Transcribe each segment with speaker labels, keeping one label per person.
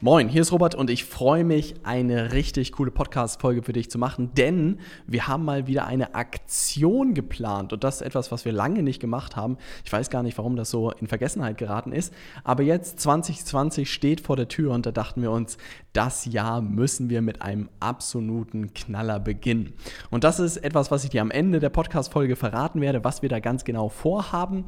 Speaker 1: Moin, hier ist Robert und ich freue mich, eine richtig coole Podcast-Folge für dich zu machen, denn wir haben mal wieder eine Aktion geplant und das ist etwas, was wir lange nicht gemacht haben. Ich weiß gar nicht, warum das so in Vergessenheit geraten ist, aber jetzt 2020 steht vor der Tür und da dachten wir uns, das Jahr müssen wir mit einem absoluten Knaller beginnen. Und das ist etwas, was ich dir am Ende der Podcast-Folge verraten werde, was wir da ganz genau vorhaben.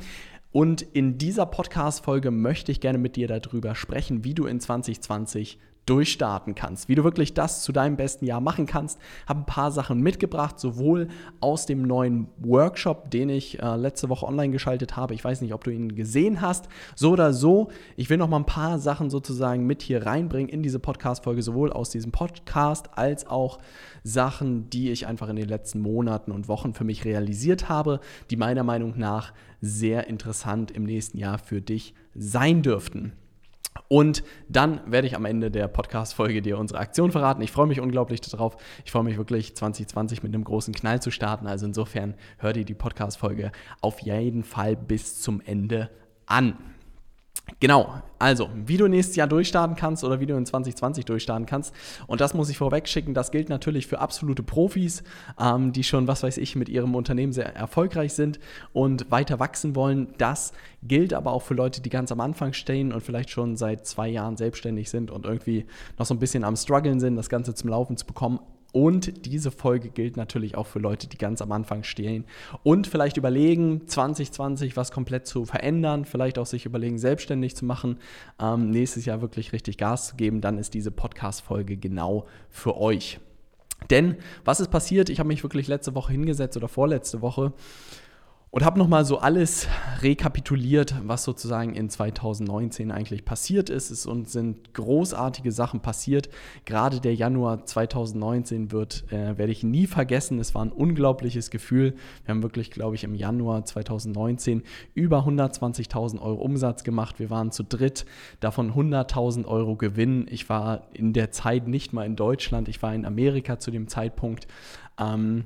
Speaker 1: Und in dieser Podcast-Folge möchte ich gerne mit dir darüber sprechen, wie du in 2020 durchstarten kannst, wie du wirklich das zu deinem besten Jahr machen kannst. Habe ein paar Sachen mitgebracht, sowohl aus dem neuen Workshop, den ich äh, letzte Woche online geschaltet habe. Ich weiß nicht, ob du ihn gesehen hast. So oder so, ich will noch mal ein paar Sachen sozusagen mit hier reinbringen in diese Podcast-Folge, sowohl aus diesem Podcast als auch Sachen, die ich einfach in den letzten Monaten und Wochen für mich realisiert habe, die meiner Meinung nach sehr interessant im nächsten Jahr für dich sein dürften. Und dann werde ich am Ende der Podcast-Folge dir unsere Aktion verraten. Ich freue mich unglaublich darauf. Ich freue mich wirklich, 2020 mit einem großen Knall zu starten. Also insofern hör dir die Podcast-Folge auf jeden Fall bis zum Ende an. Genau, also, wie du nächstes Jahr durchstarten kannst oder wie du in 2020 durchstarten kannst. Und das muss ich vorweg schicken. Das gilt natürlich für absolute Profis, ähm, die schon, was weiß ich, mit ihrem Unternehmen sehr erfolgreich sind und weiter wachsen wollen. Das gilt aber auch für Leute, die ganz am Anfang stehen und vielleicht schon seit zwei Jahren selbstständig sind und irgendwie noch so ein bisschen am struggeln sind, das Ganze zum Laufen zu bekommen. Und diese Folge gilt natürlich auch für Leute, die ganz am Anfang stehen und vielleicht überlegen, 2020 was komplett zu verändern, vielleicht auch sich überlegen, selbstständig zu machen, ähm, nächstes Jahr wirklich richtig Gas zu geben, dann ist diese Podcast-Folge genau für euch. Denn was ist passiert? Ich habe mich wirklich letzte Woche hingesetzt oder vorletzte Woche und habe nochmal so alles rekapituliert, was sozusagen in 2019 eigentlich passiert ist. Es sind großartige Sachen passiert. Gerade der Januar 2019 wird, äh, werde ich nie vergessen. Es war ein unglaubliches Gefühl. Wir haben wirklich, glaube ich, im Januar 2019 über 120.000 Euro Umsatz gemacht. Wir waren zu dritt, davon 100.000 Euro Gewinn. Ich war in der Zeit nicht mal in Deutschland, ich war in Amerika zu dem Zeitpunkt. Ähm,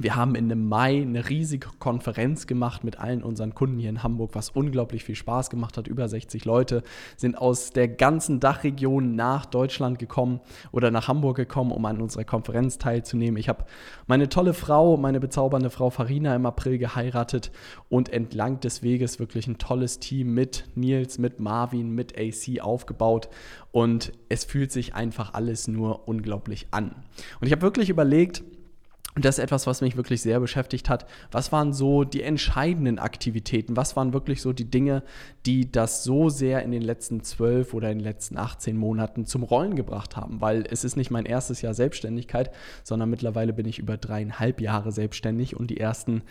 Speaker 1: wir haben in dem Mai eine riesige Konferenz gemacht mit allen unseren Kunden hier in Hamburg, was unglaublich viel Spaß gemacht hat. Über 60 Leute sind aus der ganzen Dachregion nach Deutschland gekommen oder nach Hamburg gekommen, um an unserer Konferenz teilzunehmen. Ich habe meine tolle Frau, meine bezaubernde Frau Farina im April geheiratet und entlang des Weges wirklich ein tolles Team mit Nils, mit Marvin, mit AC aufgebaut. Und es fühlt sich einfach alles nur unglaublich an. Und ich habe wirklich überlegt, und das ist etwas, was mich wirklich sehr beschäftigt hat. Was waren so die entscheidenden Aktivitäten? Was waren wirklich so die Dinge, die das so sehr in den letzten zwölf oder in den letzten 18 Monaten zum Rollen gebracht haben? Weil es ist nicht mein erstes Jahr Selbstständigkeit, sondern mittlerweile bin ich über dreieinhalb Jahre selbstständig und die ersten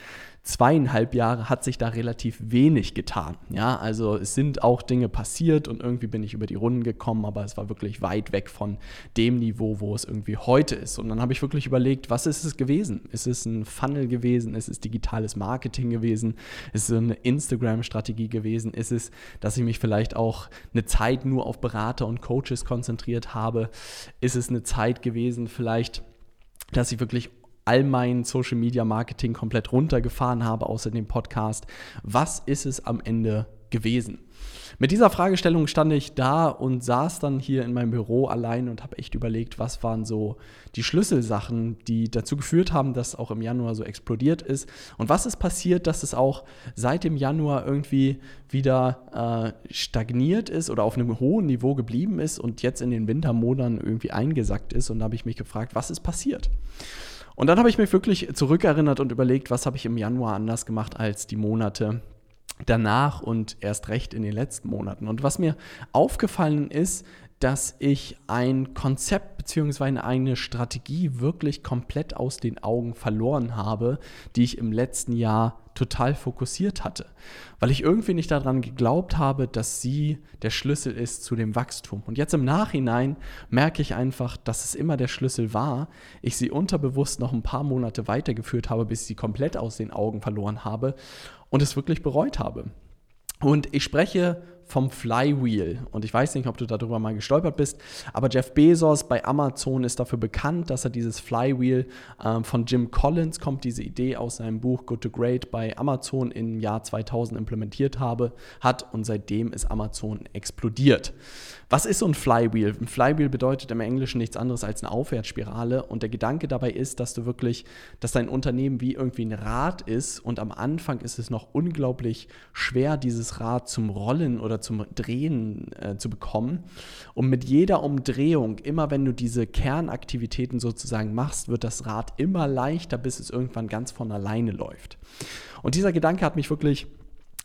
Speaker 1: zweieinhalb Jahre hat sich da relativ wenig getan. Ja, also es sind auch Dinge passiert und irgendwie bin ich über die Runden gekommen, aber es war wirklich weit weg von dem Niveau, wo es irgendwie heute ist. Und dann habe ich wirklich überlegt, was ist es gewesen? Ist es ein Funnel gewesen? Ist es digitales Marketing gewesen? Ist es eine Instagram-Strategie gewesen? Ist es, dass ich mich vielleicht auch eine Zeit nur auf Berater und Coaches konzentriert habe? Ist es eine Zeit gewesen, vielleicht, dass ich wirklich all mein Social Media Marketing komplett runtergefahren habe, außer dem Podcast? Was ist es am Ende gewesen? Mit dieser Fragestellung stand ich da und saß dann hier in meinem Büro allein und habe echt überlegt, was waren so die Schlüsselsachen, die dazu geführt haben, dass auch im Januar so explodiert ist. Und was ist passiert, dass es auch seit dem Januar irgendwie wieder äh, stagniert ist oder auf einem hohen Niveau geblieben ist und jetzt in den Wintermonaten irgendwie eingesackt ist. Und da habe ich mich gefragt, was ist passiert? Und dann habe ich mich wirklich zurückerinnert und überlegt, was habe ich im Januar anders gemacht als die Monate danach und erst recht in den letzten Monaten. Und was mir aufgefallen ist, dass ich ein Konzept bzw. eine Strategie wirklich komplett aus den Augen verloren habe, die ich im letzten Jahr total fokussiert hatte, weil ich irgendwie nicht daran geglaubt habe, dass sie der Schlüssel ist zu dem Wachstum. Und jetzt im Nachhinein merke ich einfach, dass es immer der Schlüssel war, ich sie unterbewusst noch ein paar Monate weitergeführt habe, bis ich sie komplett aus den Augen verloren habe und es wirklich bereut habe. Und ich spreche vom Flywheel. Und ich weiß nicht, ob du darüber mal gestolpert bist, aber Jeff Bezos bei Amazon ist dafür bekannt, dass er dieses Flywheel ähm, von Jim Collins kommt, diese Idee aus seinem Buch Good to Great bei Amazon im Jahr 2000 implementiert habe, hat und seitdem ist Amazon explodiert. Was ist so ein Flywheel? Ein Flywheel bedeutet im Englischen nichts anderes als eine Aufwärtsspirale und der Gedanke dabei ist, dass du wirklich, dass dein Unternehmen wie irgendwie ein Rad ist und am Anfang ist es noch unglaublich schwer, dieses Rad zum Rollen oder zum Drehen äh, zu bekommen. Und mit jeder Umdrehung, immer wenn du diese Kernaktivitäten sozusagen machst, wird das Rad immer leichter, bis es irgendwann ganz von alleine läuft. Und dieser Gedanke hat mich wirklich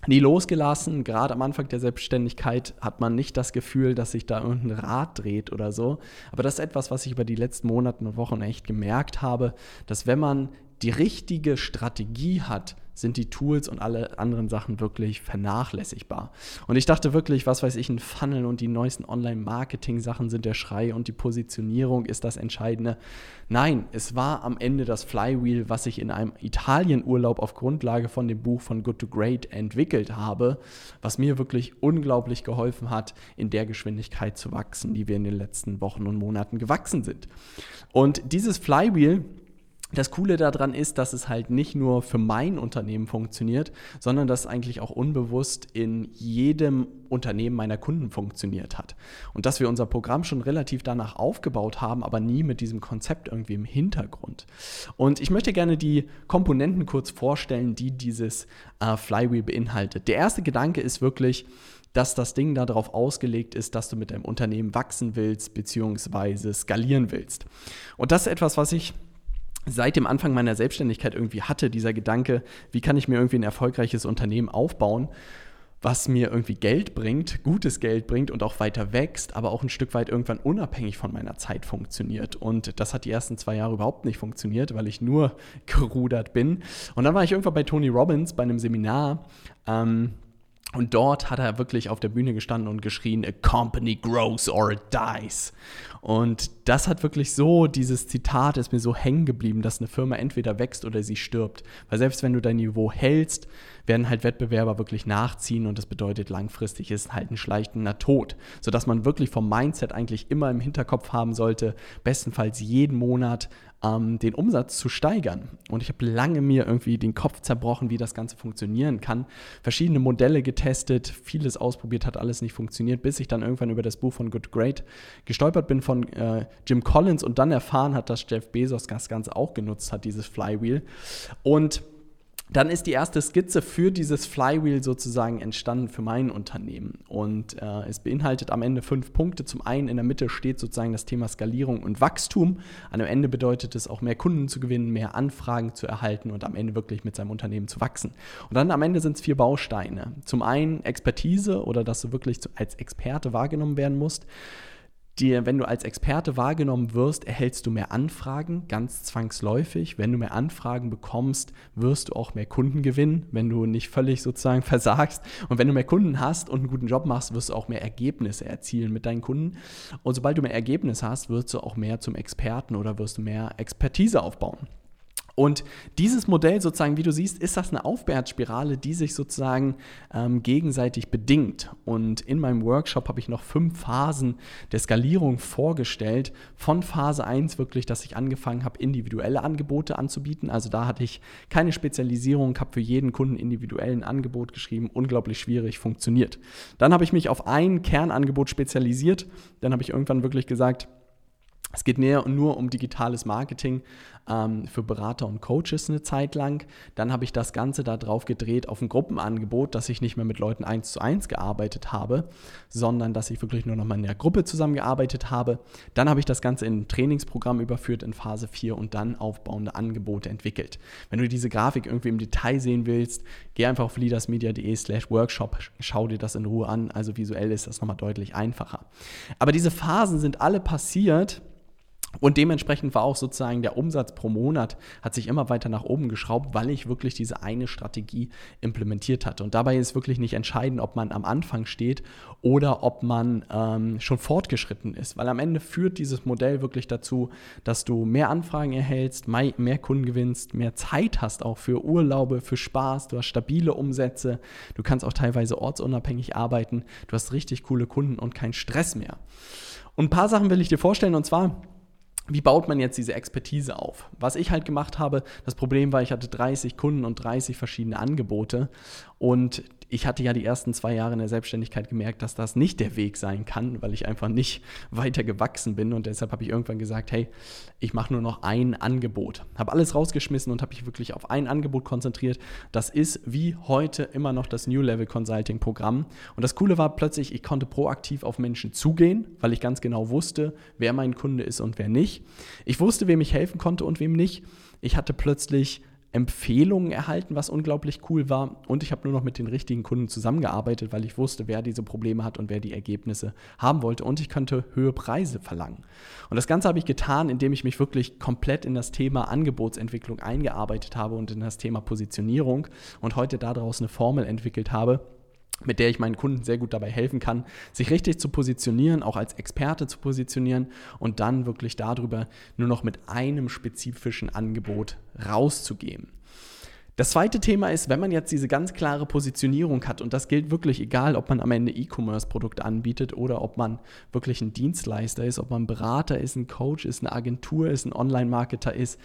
Speaker 1: nie losgelassen. Gerade am Anfang der Selbstständigkeit hat man nicht das Gefühl, dass sich da irgendein Rad dreht oder so. Aber das ist etwas, was ich über die letzten Monate und Wochen echt gemerkt habe, dass wenn man die richtige Strategie hat, sind die Tools und alle anderen Sachen wirklich vernachlässigbar. Und ich dachte wirklich, was weiß ich, ein Funnel und die neuesten Online-Marketing-Sachen sind der Schrei und die Positionierung ist das Entscheidende. Nein, es war am Ende das Flywheel, was ich in einem Italienurlaub auf Grundlage von dem Buch von Good to Great entwickelt habe, was mir wirklich unglaublich geholfen hat, in der Geschwindigkeit zu wachsen, die wir in den letzten Wochen und Monaten gewachsen sind. Und dieses Flywheel, das Coole daran ist, dass es halt nicht nur für mein Unternehmen funktioniert, sondern dass eigentlich auch unbewusst in jedem Unternehmen meiner Kunden funktioniert hat. Und dass wir unser Programm schon relativ danach aufgebaut haben, aber nie mit diesem Konzept irgendwie im Hintergrund. Und ich möchte gerne die Komponenten kurz vorstellen, die dieses äh, Flywheel beinhaltet. Der erste Gedanke ist wirklich, dass das Ding darauf ausgelegt ist, dass du mit deinem Unternehmen wachsen willst, beziehungsweise skalieren willst. Und das ist etwas, was ich seit dem Anfang meiner Selbstständigkeit irgendwie hatte, dieser Gedanke, wie kann ich mir irgendwie ein erfolgreiches Unternehmen aufbauen, was mir irgendwie Geld bringt, gutes Geld bringt und auch weiter wächst, aber auch ein Stück weit irgendwann unabhängig von meiner Zeit funktioniert. Und das hat die ersten zwei Jahre überhaupt nicht funktioniert, weil ich nur gerudert bin. Und dann war ich irgendwann bei Tony Robbins bei einem Seminar. Ähm, und dort hat er wirklich auf der Bühne gestanden und geschrien, a company grows or it dies. Und das hat wirklich so, dieses Zitat ist mir so hängen geblieben, dass eine Firma entweder wächst oder sie stirbt. Weil selbst wenn du dein Niveau hältst, werden halt Wettbewerber wirklich nachziehen und das bedeutet langfristig ist halt ein schleichender Tod. Sodass man wirklich vom Mindset eigentlich immer im Hinterkopf haben sollte, bestenfalls jeden Monat ähm, den Umsatz zu steigern. Und ich habe lange mir irgendwie den Kopf zerbrochen, wie das Ganze funktionieren kann. Verschiedene Modelle getestet, vieles ausprobiert, hat alles nicht funktioniert, bis ich dann irgendwann über das Buch von Good Great gestolpert bin von äh, Jim Collins und dann erfahren hat, dass Jeff Bezos das Ganze auch genutzt hat, dieses Flywheel. Und dann ist die erste Skizze für dieses Flywheel sozusagen entstanden für mein Unternehmen. Und äh, es beinhaltet am Ende fünf Punkte. Zum einen in der Mitte steht sozusagen das Thema Skalierung und Wachstum. Dem Ende bedeutet es auch mehr Kunden zu gewinnen, mehr Anfragen zu erhalten und am Ende wirklich mit seinem Unternehmen zu wachsen. Und dann am Ende sind es vier Bausteine. Zum einen Expertise oder dass du wirklich als Experte wahrgenommen werden musst dir, wenn du als Experte wahrgenommen wirst, erhältst du mehr Anfragen, ganz zwangsläufig. Wenn du mehr Anfragen bekommst, wirst du auch mehr Kunden gewinnen, wenn du nicht völlig sozusagen versagst. Und wenn du mehr Kunden hast und einen guten Job machst, wirst du auch mehr Ergebnisse erzielen mit deinen Kunden. Und sobald du mehr Ergebnisse hast, wirst du auch mehr zum Experten oder wirst du mehr Expertise aufbauen. Und dieses Modell sozusagen, wie du siehst, ist das eine Aufwärtsspirale, die sich sozusagen ähm, gegenseitig bedingt. Und in meinem Workshop habe ich noch fünf Phasen der Skalierung vorgestellt. Von Phase 1 wirklich, dass ich angefangen habe, individuelle Angebote anzubieten. Also da hatte ich keine Spezialisierung, habe für jeden Kunden individuell ein Angebot geschrieben. Unglaublich schwierig, funktioniert. Dann habe ich mich auf ein Kernangebot spezialisiert. Dann habe ich irgendwann wirklich gesagt, Es geht näher nur um digitales Marketing ähm, für Berater und Coaches eine Zeit lang. Dann habe ich das Ganze darauf gedreht auf ein Gruppenangebot, dass ich nicht mehr mit Leuten eins zu eins gearbeitet habe, sondern dass ich wirklich nur noch mal in der Gruppe zusammengearbeitet habe. Dann habe ich das Ganze in ein Trainingsprogramm überführt in Phase 4 und dann aufbauende Angebote entwickelt. Wenn du diese Grafik irgendwie im Detail sehen willst, geh einfach auf leadersmedia.de slash workshop, schau dir das in Ruhe an. Also visuell ist das nochmal deutlich einfacher. Aber diese Phasen sind alle passiert, und dementsprechend war auch sozusagen der Umsatz pro Monat hat sich immer weiter nach oben geschraubt, weil ich wirklich diese eine Strategie implementiert hatte. Und dabei ist wirklich nicht entscheidend, ob man am Anfang steht oder ob man ähm, schon fortgeschritten ist, weil am Ende führt dieses Modell wirklich dazu, dass du mehr Anfragen erhältst, mehr Kunden gewinnst, mehr Zeit hast auch für Urlaube, für Spaß, du hast stabile Umsätze, du kannst auch teilweise ortsunabhängig arbeiten, du hast richtig coole Kunden und keinen Stress mehr. Und ein paar Sachen will ich dir vorstellen und zwar wie baut man jetzt diese Expertise auf? Was ich halt gemacht habe, das Problem war, ich hatte 30 Kunden und 30 verschiedene Angebote und ich hatte ja die ersten zwei Jahre in der Selbstständigkeit gemerkt, dass das nicht der Weg sein kann, weil ich einfach nicht weiter gewachsen bin. Und deshalb habe ich irgendwann gesagt, hey, ich mache nur noch ein Angebot. Habe alles rausgeschmissen und habe mich wirklich auf ein Angebot konzentriert. Das ist wie heute immer noch das New Level Consulting Programm. Und das Coole war plötzlich, ich konnte proaktiv auf Menschen zugehen, weil ich ganz genau wusste, wer mein Kunde ist und wer nicht. Ich wusste, wem ich helfen konnte und wem nicht. Ich hatte plötzlich Empfehlungen erhalten, was unglaublich cool war. Und ich habe nur noch mit den richtigen Kunden zusammengearbeitet, weil ich wusste, wer diese Probleme hat und wer die Ergebnisse haben wollte. Und ich könnte höhere Preise verlangen. Und das Ganze habe ich getan, indem ich mich wirklich komplett in das Thema Angebotsentwicklung eingearbeitet habe und in das Thema Positionierung und heute daraus eine Formel entwickelt habe, mit der ich meinen Kunden sehr gut dabei helfen kann, sich richtig zu positionieren, auch als Experte zu positionieren und dann wirklich darüber nur noch mit einem spezifischen Angebot rauszugehen. Das zweite Thema ist, wenn man jetzt diese ganz klare Positionierung hat, und das gilt wirklich egal, ob man am Ende E-Commerce-Produkte anbietet oder ob man wirklich ein Dienstleister ist, ob man Berater ist, ein Coach ist, eine Agentur ist, ein Online-Marketer ist.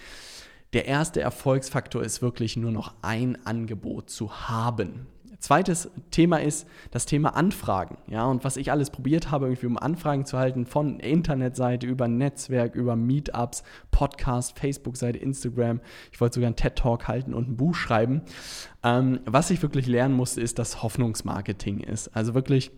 Speaker 1: Der erste Erfolgsfaktor ist wirklich nur noch ein Angebot zu haben. Zweites Thema ist das Thema Anfragen. Ja, und was ich alles probiert habe, irgendwie um Anfragen zu halten, von Internetseite über Netzwerk, über Meetups, Podcast, Facebook-Seite, Instagram. Ich wollte sogar einen TED-Talk halten und ein Buch schreiben. Ähm, was ich wirklich lernen musste, ist, dass Hoffnungsmarketing ist. Also wirklich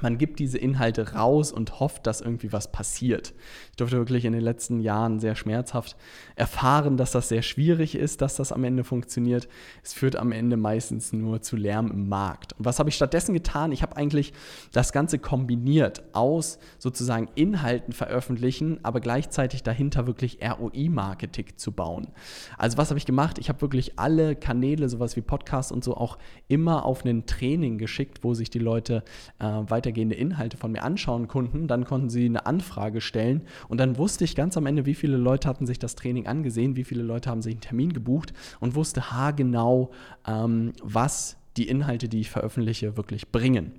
Speaker 1: man gibt diese Inhalte raus und hofft, dass irgendwie was passiert. Ich durfte wirklich in den letzten Jahren sehr schmerzhaft erfahren, dass das sehr schwierig ist, dass das am Ende funktioniert. Es führt am Ende meistens nur zu Lärm im Markt. Und was habe ich stattdessen getan? Ich habe eigentlich das Ganze kombiniert aus sozusagen Inhalten veröffentlichen, aber gleichzeitig dahinter wirklich ROI-Marketing zu bauen. Also was habe ich gemacht? Ich habe wirklich alle Kanäle, sowas wie Podcasts und so, auch immer auf ein Training geschickt, wo sich die Leute äh, weiter weitergehende Inhalte von mir anschauen konnten. Dann konnten sie eine Anfrage stellen und dann wusste ich ganz am Ende, wie viele Leute hatten sich das Training angesehen, wie viele Leute haben sich einen Termin gebucht und wusste haargenau, ähm, was die Inhalte, die ich veröffentliche, wirklich bringen.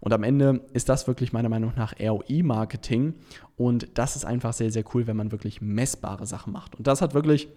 Speaker 1: Und am Ende ist das wirklich meiner Meinung nach ROI-Marketing und das ist einfach sehr, sehr cool, wenn man wirklich messbare Sachen macht. Und das hat wirklich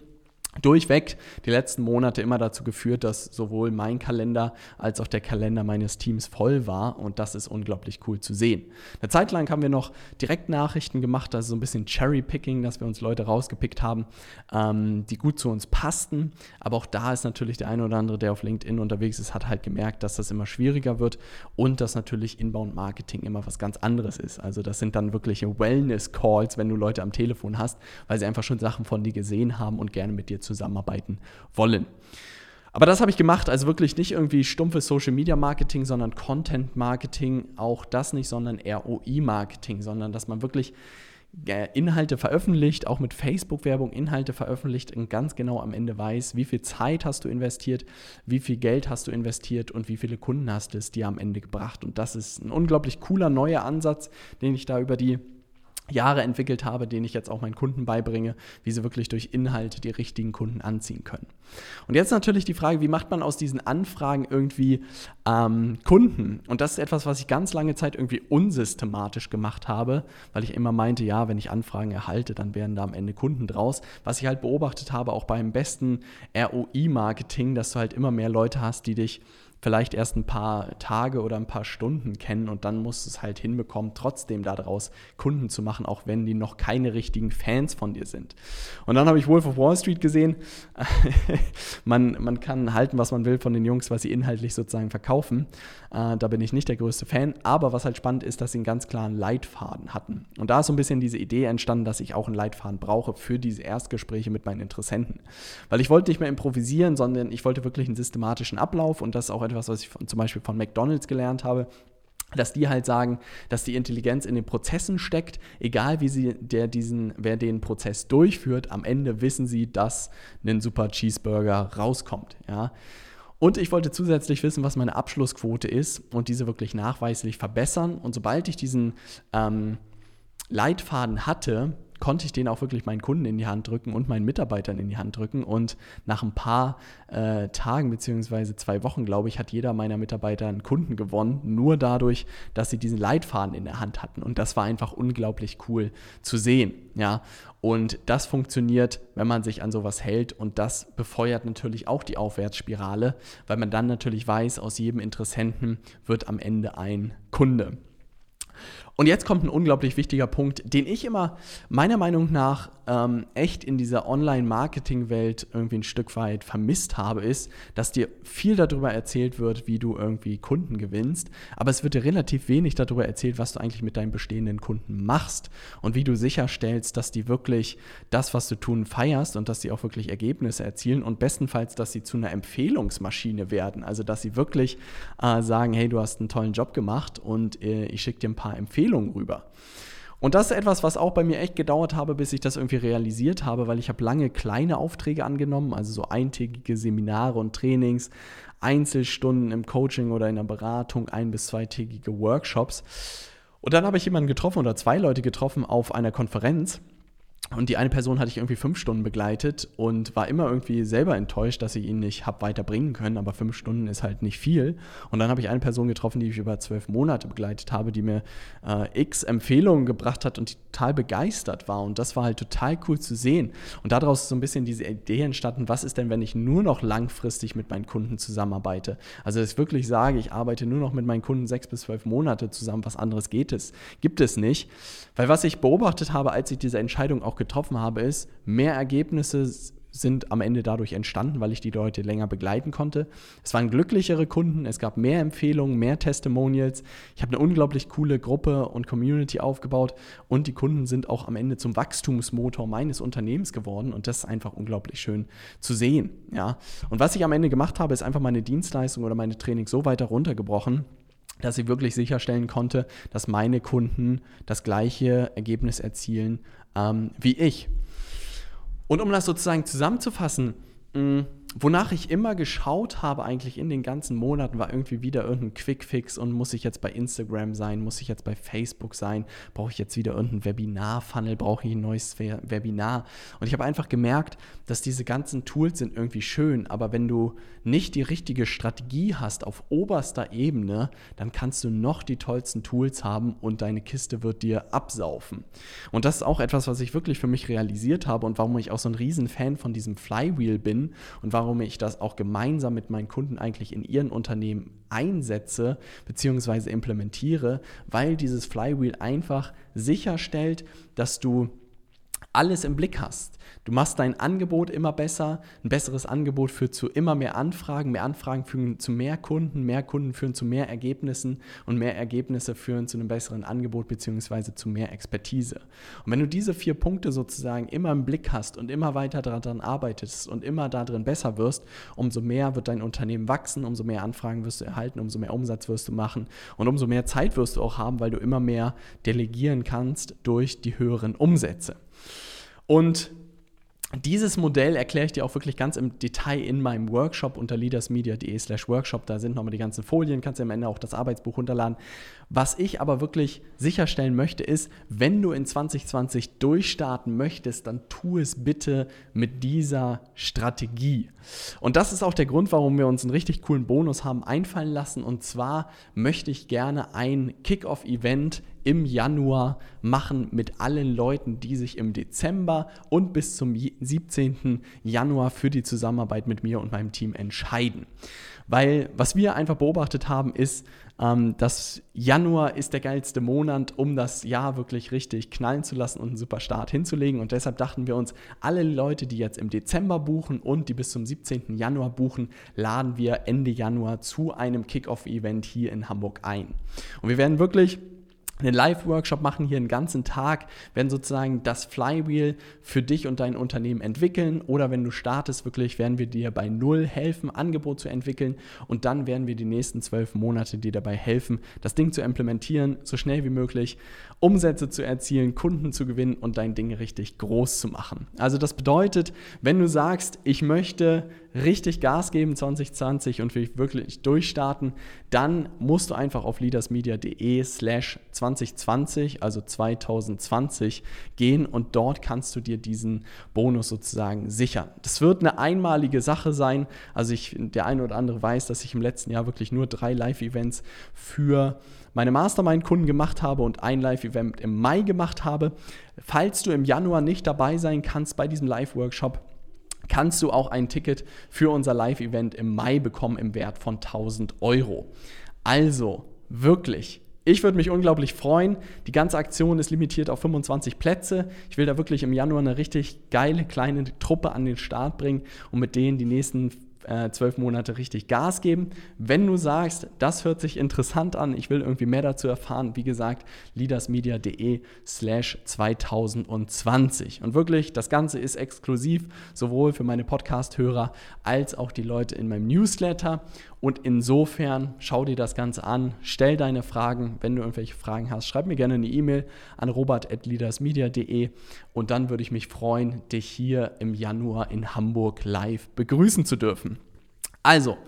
Speaker 1: durchweg die letzten Monate immer dazu geführt, dass sowohl mein Kalender als auch der Kalender meines Teams voll war und das ist unglaublich cool zu sehen. Eine Zeit lang haben wir noch Direktnachrichten gemacht, also so ein bisschen Cherry-Picking, dass wir uns Leute rausgepickt haben, ähm, die gut zu uns passten, aber auch da ist natürlich der eine oder andere, der auf LinkedIn unterwegs ist, hat halt gemerkt, dass das immer schwieriger wird und dass natürlich Inbound-Marketing immer was ganz anderes ist. Also das sind dann wirkliche Wellness-Calls, wenn du Leute am Telefon hast, weil sie einfach schon Sachen von dir gesehen haben und gerne mit dir zusammenarbeiten wollen. Aber das habe ich gemacht, also wirklich nicht irgendwie stumpfes Social Media Marketing, sondern Content Marketing, auch das nicht, sondern ROI Marketing, sondern dass man wirklich äh, Inhalte veröffentlicht, auch mit Facebook-Werbung Inhalte veröffentlicht und ganz genau am Ende weiß, wie viel Zeit hast du investiert, wie viel Geld hast du investiert und wie viele Kunden hast es dir am Ende gebracht. Und das ist ein unglaublich cooler neuer Ansatz, den ich da über die Jahre entwickelt habe, den ich jetzt auch meinen Kunden beibringe, wie sie wirklich durch Inhalte die richtigen Kunden anziehen können. Und jetzt natürlich die Frage, wie macht man aus diesen Anfragen irgendwie ähm, Kunden? Und das ist etwas, was ich ganz lange Zeit irgendwie unsystematisch gemacht habe, weil ich immer meinte, ja, wenn ich Anfragen erhalte, dann werden da am Ende Kunden draus. Was ich halt beobachtet habe, auch beim besten ROI-Marketing, dass du halt immer mehr Leute hast, die dich vielleicht erst ein paar Tage oder ein paar Stunden kennen und dann musst du es halt hinbekommen, trotzdem daraus Kunden zu machen, auch wenn die noch keine richtigen Fans von dir sind. Und dann habe ich Wolf of Wall Street gesehen. man, man kann halten, was man will von den Jungs, was sie inhaltlich sozusagen verkaufen. Äh, da bin ich nicht der größte Fan. Aber was halt spannend ist, dass sie einen ganz klaren Leitfaden hatten. Und da ist so ein bisschen diese Idee entstanden, dass ich auch einen Leitfaden brauche für diese Erstgespräche mit meinen Interessenten. Weil ich wollte nicht mehr improvisieren, sondern ich wollte wirklich einen systematischen Ablauf und das auch etwas, was ich von, zum Beispiel von McDonald's gelernt habe dass die halt sagen, dass die Intelligenz in den Prozessen steckt, egal wie sie der diesen, wer den Prozess durchführt, am Ende wissen sie, dass ein super Cheeseburger rauskommt. Ja. Und ich wollte zusätzlich wissen, was meine Abschlussquote ist und diese wirklich nachweislich verbessern. Und sobald ich diesen ähm, Leitfaden hatte, konnte ich den auch wirklich meinen Kunden in die Hand drücken und meinen Mitarbeitern in die Hand drücken. Und nach ein paar äh, Tagen beziehungsweise zwei Wochen, glaube ich, hat jeder meiner Mitarbeiter einen Kunden gewonnen, nur dadurch, dass sie diesen Leitfaden in der Hand hatten. Und das war einfach unglaublich cool zu sehen. Ja, und das funktioniert, wenn man sich an sowas hält. Und das befeuert natürlich auch die Aufwärtsspirale, weil man dann natürlich weiß, aus jedem Interessenten wird am Ende ein Kunde. Und jetzt kommt ein unglaublich wichtiger Punkt, den ich immer meiner Meinung nach ähm, echt in dieser Online-Marketing-Welt irgendwie ein Stück weit vermisst habe, ist, dass dir viel darüber erzählt wird, wie du irgendwie Kunden gewinnst, aber es wird dir relativ wenig darüber erzählt, was du eigentlich mit deinen bestehenden Kunden machst und wie du sicherstellst, dass die wirklich das, was du tun, feierst und dass sie auch wirklich Ergebnisse erzielen und bestenfalls, dass sie zu einer Empfehlungsmaschine werden, also dass sie wirklich äh, sagen, hey, du hast einen tollen Job gemacht und äh, ich schicke dir ein paar Empfehlungen Empfehlungen rüber. Und das ist etwas, was auch bei mir echt gedauert habe, bis ich das irgendwie realisiert habe, weil ich habe lange kleine Aufträge angenommen, also so eintägige Seminare und Trainings, Einzelstunden im Coaching oder in der Beratung, ein- bis zweitägige Workshops. Und dann habe ich jemanden getroffen oder zwei Leute getroffen auf einer Konferenz und die eine Person hatte ich irgendwie fünf Stunden begleitet und war immer irgendwie selber enttäuscht, dass ich ihn nicht habe weiterbringen können. Aber fünf Stunden ist halt nicht viel. Und dann habe ich eine Person getroffen, die ich über zwölf Monate begleitet habe, die mir äh, x Empfehlungen gebracht hat und die total begeistert war. Und das war halt total cool zu sehen. Und daraus ist so ein bisschen diese Idee entstanden, was ist denn, wenn ich nur noch langfristig mit meinen Kunden zusammenarbeite? Also, dass ich wirklich sage, ich arbeite nur noch mit meinen Kunden sechs bis zwölf Monate zusammen. Was anderes geht es, gibt es nicht. Weil was ich beobachtet habe, als ich diese Entscheidung auch getroffen habe, ist, mehr Ergebnisse sind am Ende dadurch entstanden, weil ich die Leute länger begleiten konnte. Es waren glücklichere Kunden, es gab mehr Empfehlungen, mehr Testimonials. Ich habe eine unglaublich coole Gruppe und Community aufgebaut und die Kunden sind auch am Ende zum Wachstumsmotor meines Unternehmens geworden und das ist einfach unglaublich schön zu sehen. Ja. Und was ich am Ende gemacht habe, ist einfach meine Dienstleistung oder meine Trainings so weiter runtergebrochen, dass ich wirklich sicherstellen konnte, dass meine Kunden das gleiche Ergebnis erzielen ähm, wie ich. Und um das sozusagen zusammenzufassen, mh, wonach ich immer geschaut habe, eigentlich in den ganzen Monaten, war irgendwie wieder irgendein Quickfix und muss ich jetzt bei Instagram sein, muss ich jetzt bei Facebook sein, brauche ich jetzt wieder irgendein Webinar-Funnel, brauche ich ein neues Webinar. Und ich habe einfach gemerkt, dass diese ganzen Tools sind irgendwie schön, aber wenn du nicht die richtige Strategie hast auf oberster Ebene, dann kannst du noch die tollsten Tools haben und deine Kiste wird dir absaufen. Und das ist auch etwas, was ich wirklich für mich realisiert habe und warum ich auch so ein Riesenfan von diesem Flywheel bin und warum ich das auch gemeinsam mit meinen Kunden eigentlich in ihren Unternehmen einsetze bzw. implementiere, weil dieses Flywheel einfach sicherstellt, dass du alles im Blick hast. Du machst dein Angebot immer besser. Ein besseres Angebot führt zu immer mehr Anfragen. Mehr Anfragen führen zu mehr Kunden. Mehr Kunden führen zu mehr Ergebnissen. Und mehr Ergebnisse führen zu einem besseren Angebot bzw. zu mehr Expertise. Und wenn du diese vier Punkte sozusagen immer im Blick hast und immer weiter daran arbeitest und immer darin besser wirst, umso mehr wird dein Unternehmen wachsen, umso mehr Anfragen wirst du erhalten, umso mehr Umsatz wirst du machen und umso mehr Zeit wirst du auch haben, weil du immer mehr delegieren kannst durch die höheren Umsätze. Und dieses Modell erkläre ich dir auch wirklich ganz im Detail in meinem Workshop unter leadersmedia.de slash workshop. Da sind nochmal die ganzen Folien, kannst du am Ende auch das Arbeitsbuch runterladen. Was ich aber wirklich sicherstellen möchte, ist, wenn du in 2020 durchstarten möchtest, dann tu es bitte mit dieser Strategie. Und das ist auch der Grund, warum wir uns einen richtig coolen Bonus haben einfallen lassen. Und zwar möchte ich gerne ein Kick-Off-Event im Januar machen mit allen Leuten, die sich im Dezember und bis zum 17. Januar für die Zusammenarbeit mit mir und meinem Team entscheiden. Weil was wir einfach beobachtet haben, ist, ähm, dass Januar ist der geilste Monat, um das Jahr wirklich richtig knallen zu lassen und einen super Start hinzulegen. Und deshalb dachten wir uns, alle Leute, die jetzt im Dezember buchen und die bis zum 17. Januar buchen, laden wir Ende Januar zu einem Kickoff-Event hier in Hamburg ein. Und wir werden wirklich einen Live-Workshop machen, hier einen ganzen Tag, werden sozusagen das Flywheel für dich und dein Unternehmen entwickeln oder wenn du startest, wirklich werden wir dir bei Null helfen, Angebot zu entwickeln und dann werden wir die nächsten zwölf Monate dir dabei helfen, das Ding zu implementieren, so schnell wie möglich, Umsätze zu erzielen, Kunden zu gewinnen und dein Ding richtig groß zu machen. Also das bedeutet, wenn du sagst, ich möchte richtig Gas geben 2020 und wirklich durchstarten, dann musst du einfach auf leadersmedia.de slash 2020, also 2020 gehen und dort kannst du dir diesen Bonus sozusagen sichern. Das wird eine einmalige Sache sein. Also ich, der eine oder andere weiß, dass ich im letzten Jahr wirklich nur drei Live-Events für meine Mastermind-Kunden gemacht habe und ein Live-Event im Mai gemacht habe. Falls du im Januar nicht dabei sein kannst bei diesem Live-Workshop, kannst du auch ein Ticket für unser Live-Event im Mai bekommen im Wert von 1000 Euro. Also wirklich. Ich würde mich unglaublich freuen. Die ganze Aktion ist limitiert auf 25 Plätze. Ich will da wirklich im Januar eine richtig geile kleine Truppe an den Start bringen und mit denen die nächsten äh, zwölf Monate richtig Gas geben. Wenn du sagst, das hört sich interessant an, ich will irgendwie mehr dazu erfahren, wie gesagt, leadersmedia.de slash 2020. Und wirklich, das Ganze ist exklusiv, sowohl für meine Podcast-Hörer als auch die Leute in meinem Newsletter. Und insofern schau dir das Ganze an, stell deine Fragen. Wenn du irgendwelche Fragen hast, schreib mir gerne eine E-Mail an robert.leadersmedia.de und dann würde ich mich freuen, dich hier im Januar in Hamburg live begrüßen zu dürfen. Also,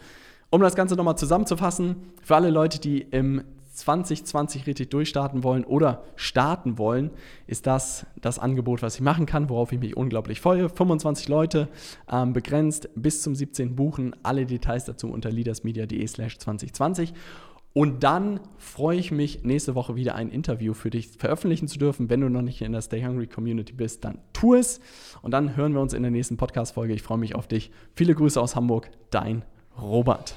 Speaker 1: um das Ganze nochmal zusammenzufassen, für alle Leute, die im 2020 richtig durchstarten wollen oder starten wollen, ist das das Angebot, was ich machen kann, worauf ich mich unglaublich freue. 25 Leute, ähm, begrenzt bis zum 17. buchen. Alle Details dazu unter leadersmedia.de slash 2020. Und dann freue ich mich, nächste Woche wieder ein Interview für dich veröffentlichen zu dürfen. Wenn du noch nicht in der Stay Hungry Community bist, dann tu es. Und dann hören wir uns in der nächsten Podcast-Folge. Ich freue mich auf dich. Viele Grüße aus Hamburg, dein Robert.